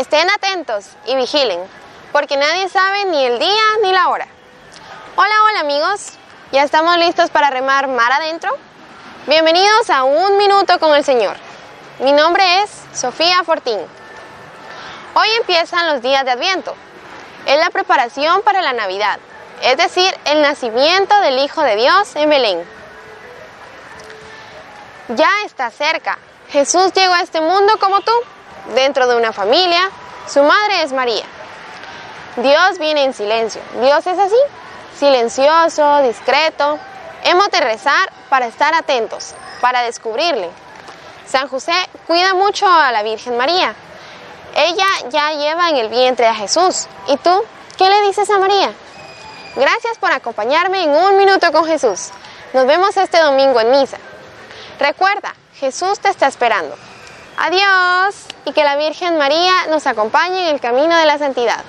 Estén atentos y vigilen, porque nadie sabe ni el día ni la hora. Hola, hola amigos, ¿ya estamos listos para remar mar adentro? Bienvenidos a Un Minuto con el Señor. Mi nombre es Sofía Fortín. Hoy empiezan los días de Adviento. Es la preparación para la Navidad, es decir, el nacimiento del Hijo de Dios en Belén. Ya está cerca. Jesús llegó a este mundo como tú, dentro de una familia. Su madre es María. Dios viene en silencio. Dios es así, silencioso, discreto. Hemos de rezar para estar atentos, para descubrirle. San José cuida mucho a la Virgen María. Ella ya lleva en el vientre a Jesús. ¿Y tú qué le dices a María? Gracias por acompañarme en un minuto con Jesús. Nos vemos este domingo en misa. Recuerda, Jesús te está esperando. Adiós y que la Virgen María nos acompañe en el camino de la santidad.